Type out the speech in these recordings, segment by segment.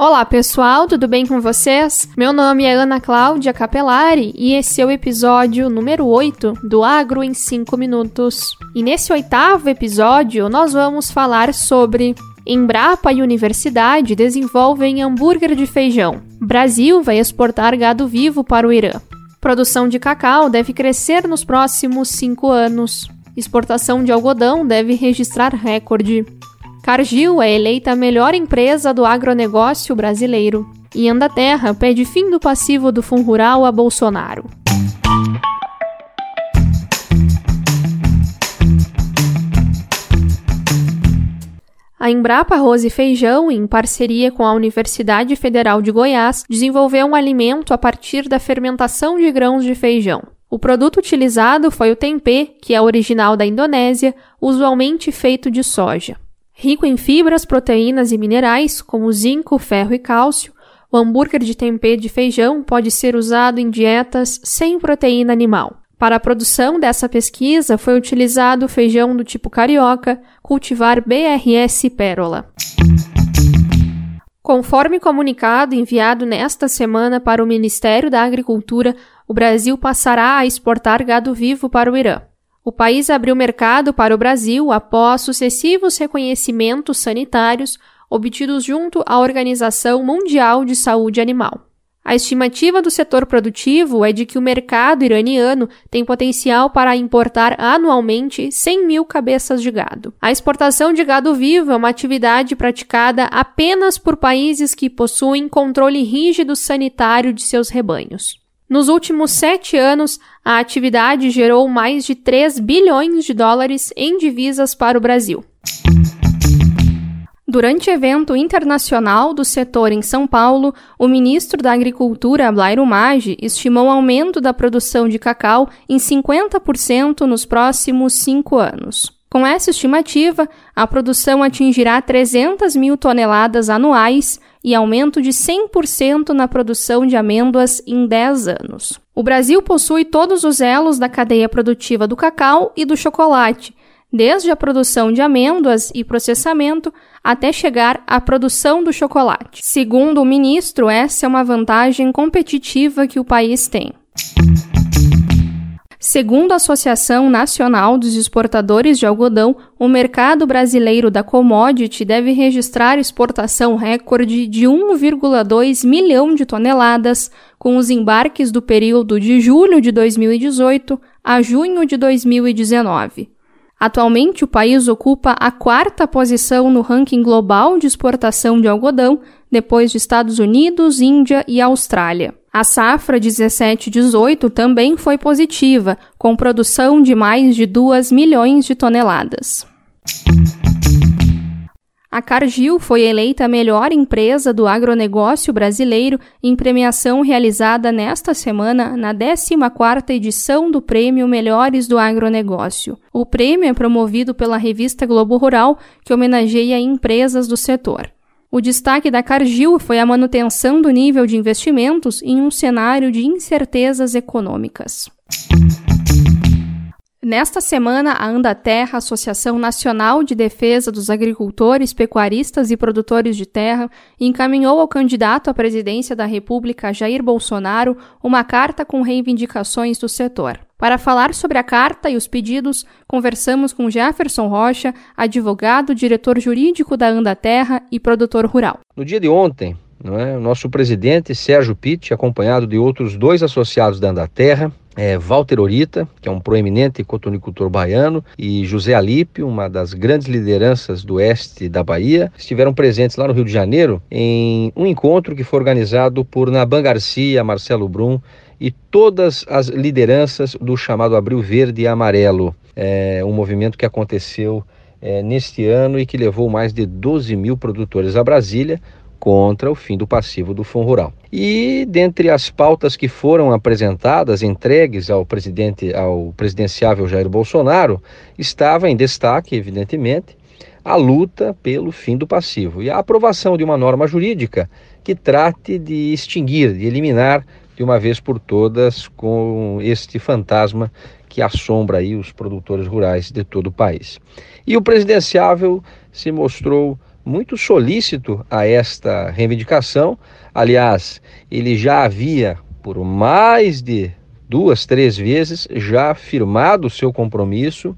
Olá pessoal, tudo bem com vocês? Meu nome é Ana Cláudia Capelari e esse é o episódio número 8 do Agro em 5 Minutos. E nesse oitavo episódio nós vamos falar sobre Embrapa e Universidade desenvolvem hambúrguer de feijão. Brasil vai exportar gado vivo para o Irã. Produção de cacau deve crescer nos próximos cinco anos. Exportação de algodão deve registrar recorde. Cargill é eleita a melhor empresa do agronegócio brasileiro. E Andaterra pede fim do passivo do Fundo Rural a Bolsonaro. A Embrapa Arroz e Feijão, em parceria com a Universidade Federal de Goiás, desenvolveu um alimento a partir da fermentação de grãos de feijão. O produto utilizado foi o tempê, que é original da Indonésia, usualmente feito de soja. Rico em fibras, proteínas e minerais, como zinco, ferro e cálcio, o hambúrguer de tempê de feijão pode ser usado em dietas sem proteína animal. Para a produção dessa pesquisa, foi utilizado feijão do tipo carioca, cultivar BRS Pérola. Conforme comunicado enviado nesta semana para o Ministério da Agricultura, o Brasil passará a exportar gado vivo para o Irã. O país abriu mercado para o Brasil após sucessivos reconhecimentos sanitários obtidos junto à Organização Mundial de Saúde Animal. A estimativa do setor produtivo é de que o mercado iraniano tem potencial para importar anualmente 100 mil cabeças de gado. A exportação de gado vivo é uma atividade praticada apenas por países que possuem controle rígido sanitário de seus rebanhos. Nos últimos sete anos, a atividade gerou mais de 3 bilhões de dólares em divisas para o Brasil. Durante evento internacional do setor em São Paulo, o ministro da Agricultura, Blairo Maggi, estimou aumento da produção de cacau em 50% nos próximos cinco anos. Com essa estimativa, a produção atingirá 300 mil toneladas anuais e aumento de 100% na produção de amêndoas em 10 anos. O Brasil possui todos os elos da cadeia produtiva do cacau e do chocolate, desde a produção de amêndoas e processamento até chegar à produção do chocolate. Segundo o ministro, essa é uma vantagem competitiva que o país tem. Segundo a Associação Nacional dos Exportadores de Algodão, o mercado brasileiro da commodity deve registrar exportação recorde de 1,2 milhão de toneladas, com os embarques do período de julho de 2018 a junho de 2019. Atualmente, o país ocupa a quarta posição no ranking global de exportação de algodão, depois de Estados Unidos, Índia e Austrália. A safra 17-18 também foi positiva, com produção de mais de 2 milhões de toneladas. A Cargill foi eleita a melhor empresa do agronegócio brasileiro em premiação realizada nesta semana na 14ª edição do Prêmio Melhores do Agronegócio. O prêmio é promovido pela revista Globo Rural, que homenageia empresas do setor. O destaque da Cargill foi a manutenção do nível de investimentos em um cenário de incertezas econômicas. Nesta semana, a Andaterra, Associação Nacional de Defesa dos Agricultores, Pecuaristas e Produtores de Terra, encaminhou ao candidato à presidência da República, Jair Bolsonaro, uma carta com reivindicações do setor. Para falar sobre a carta e os pedidos, conversamos com Jefferson Rocha, advogado, diretor jurídico da Andaterra e produtor rural. No dia de ontem, é, o nosso presidente Sérgio Pitt, acompanhado de outros dois associados da Andaterra, é, Walter Orita, que é um proeminente cotonicultor baiano, e José Alípio, uma das grandes lideranças do oeste da Bahia, estiveram presentes lá no Rio de Janeiro em um encontro que foi organizado por Naban Garcia, Marcelo Brum e todas as lideranças do chamado Abril Verde e Amarelo, é, um movimento que aconteceu é, neste ano e que levou mais de 12 mil produtores a Brasília contra o fim do passivo do Fundo Rural. E dentre as pautas que foram apresentadas, entregues ao presidente, ao presidenciável Jair Bolsonaro, estava em destaque, evidentemente, a luta pelo fim do passivo e a aprovação de uma norma jurídica que trate de extinguir, de eliminar de uma vez por todas com este fantasma que assombra aí os produtores rurais de todo o país. E o presidenciável se mostrou muito solícito a esta reivindicação. Aliás, ele já havia, por mais de duas, três vezes, já afirmado o seu compromisso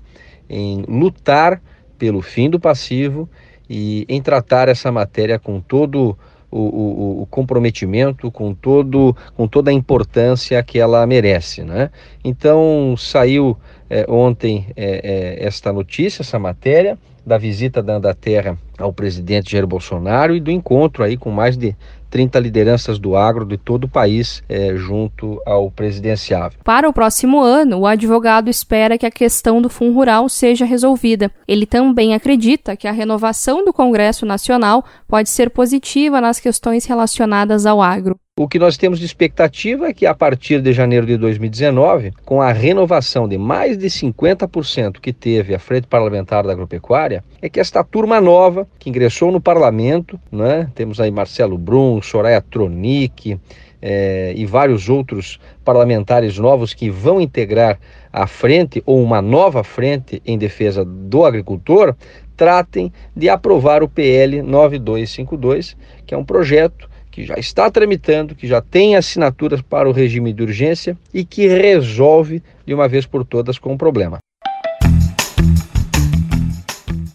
em lutar pelo fim do passivo e em tratar essa matéria com todo o, o, o, comprometimento, com, todo, com toda a importância que ela merece. Né? Então saiu é, ontem é, é, esta notícia, essa matéria, da visita da Andaterra ao presidente Jair Bolsonaro e do encontro aí com mais de 30 lideranças do agro de todo o país é, junto ao presidenciável. Para o próximo ano, o advogado espera que a questão do Fundo Rural seja resolvida. Ele também acredita que a renovação do Congresso Nacional pode ser positiva nas questões relacionadas ao agro. O que nós temos de expectativa é que a partir de janeiro de 2019, com a renovação de mais de 50% que teve a Frente Parlamentar da Agropecuária, é que esta turma nova que ingressou no parlamento, né, temos aí Marcelo Brum, Soraya Tronic é, e vários outros parlamentares novos que vão integrar a frente ou uma nova frente em defesa do agricultor, tratem de aprovar o PL 9252, que é um projeto que já está tramitando, que já tem assinaturas para o regime de urgência e que resolve de uma vez por todas com o problema.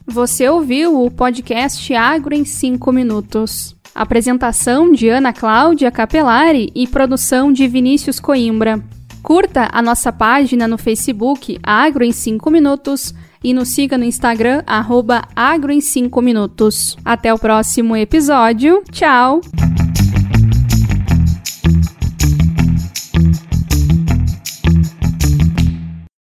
Você ouviu o podcast Agro em 5 minutos. Apresentação de Ana Cláudia Capelari e produção de Vinícius Coimbra. Curta a nossa página no Facebook Agro em 5 minutos e nos siga no Instagram arroba Agro em 5 minutos. Até o próximo episódio. Tchau!